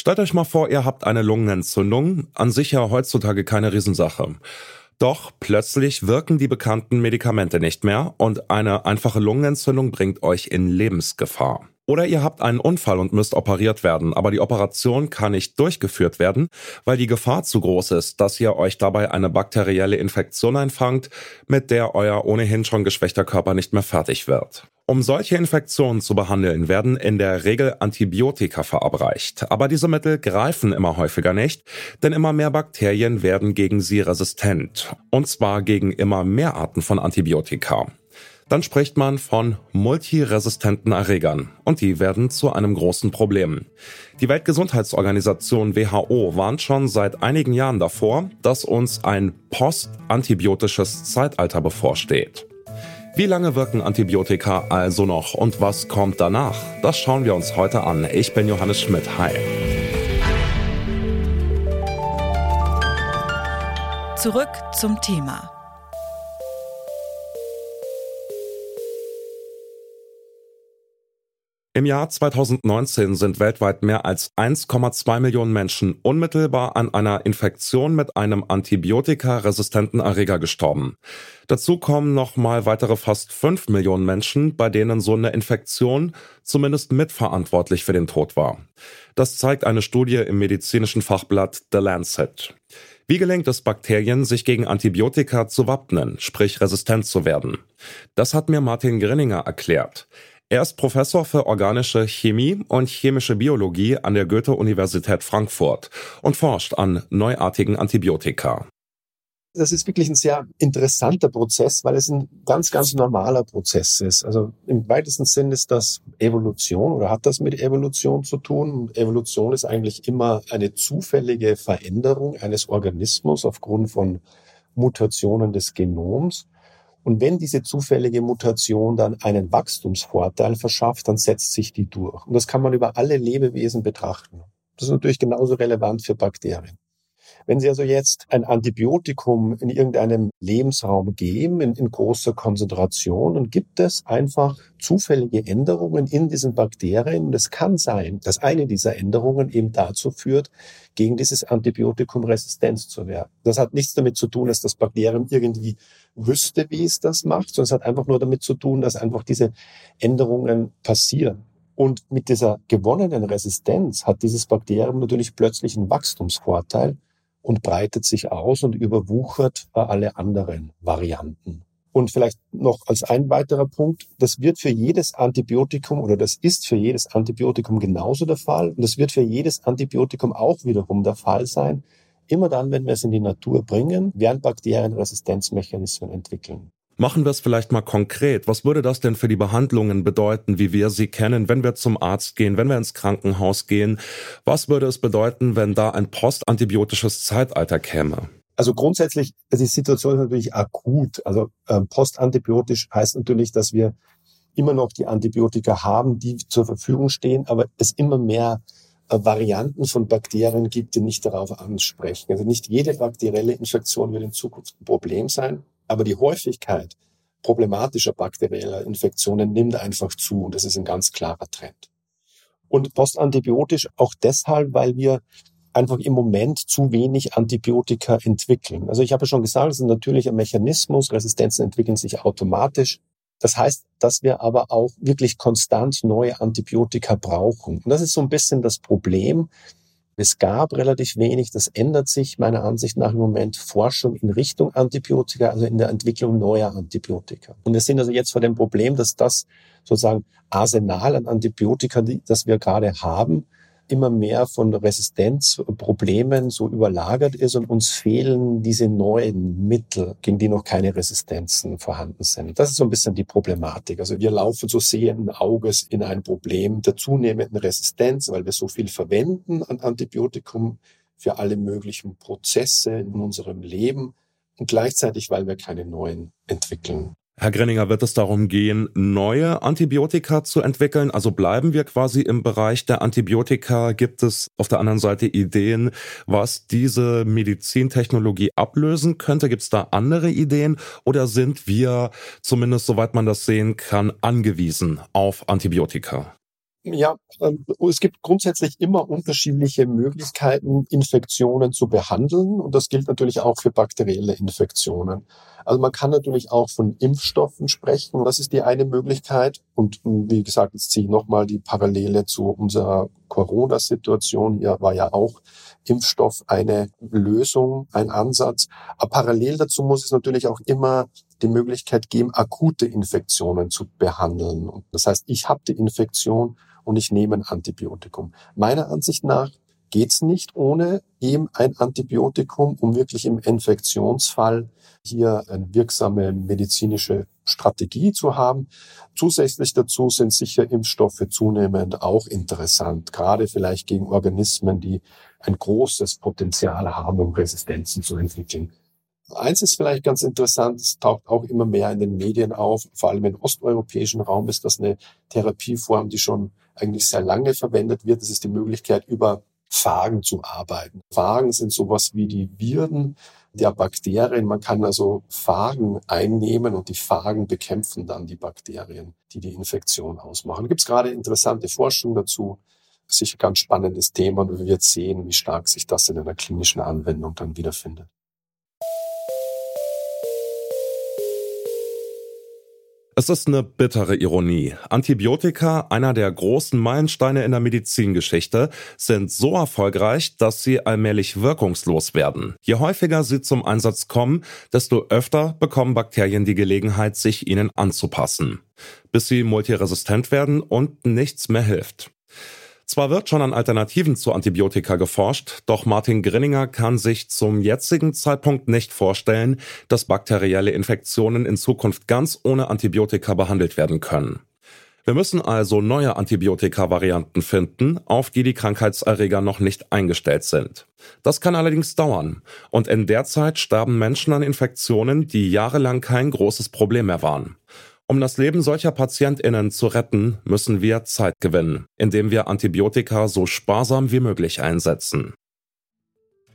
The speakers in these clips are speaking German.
Stellt euch mal vor, ihr habt eine Lungenentzündung, an sich ja heutzutage keine Riesensache. Doch plötzlich wirken die bekannten Medikamente nicht mehr und eine einfache Lungenentzündung bringt euch in Lebensgefahr. Oder ihr habt einen Unfall und müsst operiert werden, aber die Operation kann nicht durchgeführt werden, weil die Gefahr zu groß ist, dass ihr euch dabei eine bakterielle Infektion einfangt, mit der euer ohnehin schon geschwächter Körper nicht mehr fertig wird. Um solche Infektionen zu behandeln, werden in der Regel Antibiotika verabreicht. Aber diese Mittel greifen immer häufiger nicht, denn immer mehr Bakterien werden gegen sie resistent. Und zwar gegen immer mehr Arten von Antibiotika dann spricht man von multiresistenten Erregern und die werden zu einem großen Problem. Die Weltgesundheitsorganisation WHO warnt schon seit einigen Jahren davor, dass uns ein postantibiotisches Zeitalter bevorsteht. Wie lange wirken Antibiotika also noch und was kommt danach? Das schauen wir uns heute an. Ich bin Johannes Schmidt. Hi. Zurück zum Thema. Im Jahr 2019 sind weltweit mehr als 1,2 Millionen Menschen unmittelbar an einer Infektion mit einem antibiotikaresistenten Erreger gestorben. Dazu kommen nochmal weitere fast 5 Millionen Menschen, bei denen so eine Infektion zumindest mitverantwortlich für den Tod war. Das zeigt eine Studie im medizinischen Fachblatt The Lancet. Wie gelingt es Bakterien, sich gegen Antibiotika zu wappnen, sprich resistent zu werden? Das hat mir Martin Grinninger erklärt. Er ist Professor für organische Chemie und chemische Biologie an der Goethe-Universität Frankfurt und forscht an neuartigen Antibiotika. Das ist wirklich ein sehr interessanter Prozess, weil es ein ganz, ganz normaler Prozess ist. Also im weitesten Sinn ist das Evolution oder hat das mit Evolution zu tun. Evolution ist eigentlich immer eine zufällige Veränderung eines Organismus aufgrund von Mutationen des Genoms. Und wenn diese zufällige Mutation dann einen Wachstumsvorteil verschafft, dann setzt sich die durch. Und das kann man über alle Lebewesen betrachten. Das ist natürlich genauso relevant für Bakterien. Wenn Sie also jetzt ein Antibiotikum in irgendeinem Lebensraum geben, in, in, großer Konzentration, dann gibt es einfach zufällige Änderungen in diesen Bakterien. Und es kann sein, dass eine dieser Änderungen eben dazu führt, gegen dieses Antibiotikum Resistenz zu werden. Das hat nichts damit zu tun, dass das Bakterium irgendwie wüsste, wie es das macht, sondern es hat einfach nur damit zu tun, dass einfach diese Änderungen passieren. Und mit dieser gewonnenen Resistenz hat dieses Bakterium natürlich plötzlich einen Wachstumsvorteil und breitet sich aus und überwuchert alle anderen Varianten. Und vielleicht noch als ein weiterer Punkt, das wird für jedes Antibiotikum oder das ist für jedes Antibiotikum genauso der Fall. Und das wird für jedes Antibiotikum auch wiederum der Fall sein, Immer dann, wenn wir es in die Natur bringen, werden Bakterien Resistenzmechanismen entwickeln. Machen wir es vielleicht mal konkret. Was würde das denn für die Behandlungen bedeuten, wie wir sie kennen, wenn wir zum Arzt gehen, wenn wir ins Krankenhaus gehen? Was würde es bedeuten, wenn da ein postantibiotisches Zeitalter käme? Also grundsätzlich, die Situation ist natürlich akut. Also äh, postantibiotisch heißt natürlich, dass wir immer noch die Antibiotika haben, die zur Verfügung stehen, aber es immer mehr Varianten von Bakterien gibt, die nicht darauf ansprechen. Also nicht jede bakterielle Infektion wird in Zukunft ein Problem sein, aber die Häufigkeit problematischer bakterieller Infektionen nimmt einfach zu und das ist ein ganz klarer Trend. Und postantibiotisch auch deshalb, weil wir einfach im Moment zu wenig Antibiotika entwickeln. Also ich habe schon gesagt, es ist ein natürlicher Mechanismus, Resistenzen entwickeln sich automatisch. Das heißt, dass wir aber auch wirklich konstant neue Antibiotika brauchen. Und das ist so ein bisschen das Problem. Es gab relativ wenig, das ändert sich meiner Ansicht nach im Moment Forschung in Richtung Antibiotika, also in der Entwicklung neuer Antibiotika. Und wir sind also jetzt vor dem Problem, dass das sozusagen Arsenal an Antibiotika, das wir gerade haben, immer mehr von Resistenzproblemen so überlagert ist und uns fehlen diese neuen Mittel, gegen die noch keine Resistenzen vorhanden sind. Das ist so ein bisschen die Problematik. Also wir laufen so sehenden Auges in ein Problem der zunehmenden Resistenz, weil wir so viel verwenden an Antibiotikum für alle möglichen Prozesse in unserem Leben und gleichzeitig, weil wir keine neuen entwickeln. Herr Grenninger, wird es darum gehen, neue Antibiotika zu entwickeln? Also bleiben wir quasi im Bereich der Antibiotika? Gibt es auf der anderen Seite Ideen, was diese Medizintechnologie ablösen könnte? Gibt es da andere Ideen? Oder sind wir, zumindest soweit man das sehen kann, angewiesen auf Antibiotika? Ja, ähm, es gibt grundsätzlich immer unterschiedliche Möglichkeiten, Infektionen zu behandeln. Und das gilt natürlich auch für bakterielle Infektionen. Also man kann natürlich auch von Impfstoffen sprechen. Das ist die eine Möglichkeit. Und wie gesagt, jetzt ziehe ich nochmal die Parallele zu unserer Corona-Situation. Hier war ja auch Impfstoff eine Lösung, ein Ansatz. Aber parallel dazu muss es natürlich auch immer die Möglichkeit geben, akute Infektionen zu behandeln. Das heißt, ich habe die Infektion und ich nehme ein Antibiotikum. Meiner Ansicht nach geht's nicht ohne eben ein Antibiotikum, um wirklich im Infektionsfall hier eine wirksame medizinische Strategie zu haben. Zusätzlich dazu sind sicher Impfstoffe zunehmend auch interessant, gerade vielleicht gegen Organismen, die ein großes Potenzial haben, um Resistenzen zu entwickeln. Eins ist vielleicht ganz interessant, es taucht auch immer mehr in den Medien auf, vor allem im osteuropäischen Raum ist das eine Therapieform, die schon eigentlich sehr lange verwendet wird. Das ist die Möglichkeit, über Phagen zu arbeiten. Phagen sind sowas wie die Viren der Bakterien. Man kann also Phagen einnehmen und die Phagen bekämpfen dann die Bakterien, die die Infektion ausmachen. Da gibt es gerade interessante Forschung dazu. Sicher ganz spannendes Thema und wir werden sehen, wie stark sich das in einer klinischen Anwendung dann wiederfindet. Es ist eine bittere Ironie. Antibiotika, einer der großen Meilensteine in der Medizingeschichte, sind so erfolgreich, dass sie allmählich wirkungslos werden. Je häufiger sie zum Einsatz kommen, desto öfter bekommen Bakterien die Gelegenheit, sich ihnen anzupassen, bis sie multiresistent werden und nichts mehr hilft. Zwar wird schon an Alternativen zu Antibiotika geforscht, doch Martin Grinninger kann sich zum jetzigen Zeitpunkt nicht vorstellen, dass bakterielle Infektionen in Zukunft ganz ohne Antibiotika behandelt werden können. Wir müssen also neue Antibiotika-Varianten finden, auf die die Krankheitserreger noch nicht eingestellt sind. Das kann allerdings dauern. Und in der Zeit sterben Menschen an Infektionen, die jahrelang kein großes Problem mehr waren. Um das Leben solcher PatientInnen zu retten, müssen wir Zeit gewinnen, indem wir Antibiotika so sparsam wie möglich einsetzen.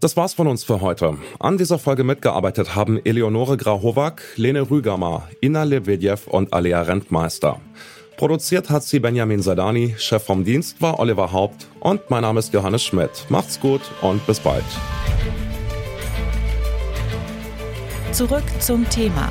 Das war's von uns für heute. An dieser Folge mitgearbeitet haben Eleonore Grahowak, Lene Rügamer, Ina Lebedjew und Alea Rentmeister. Produziert hat sie Benjamin Sadani, Chef vom Dienst war Oliver Haupt und mein Name ist Johannes Schmidt. Macht's gut und bis bald. Zurück zum Thema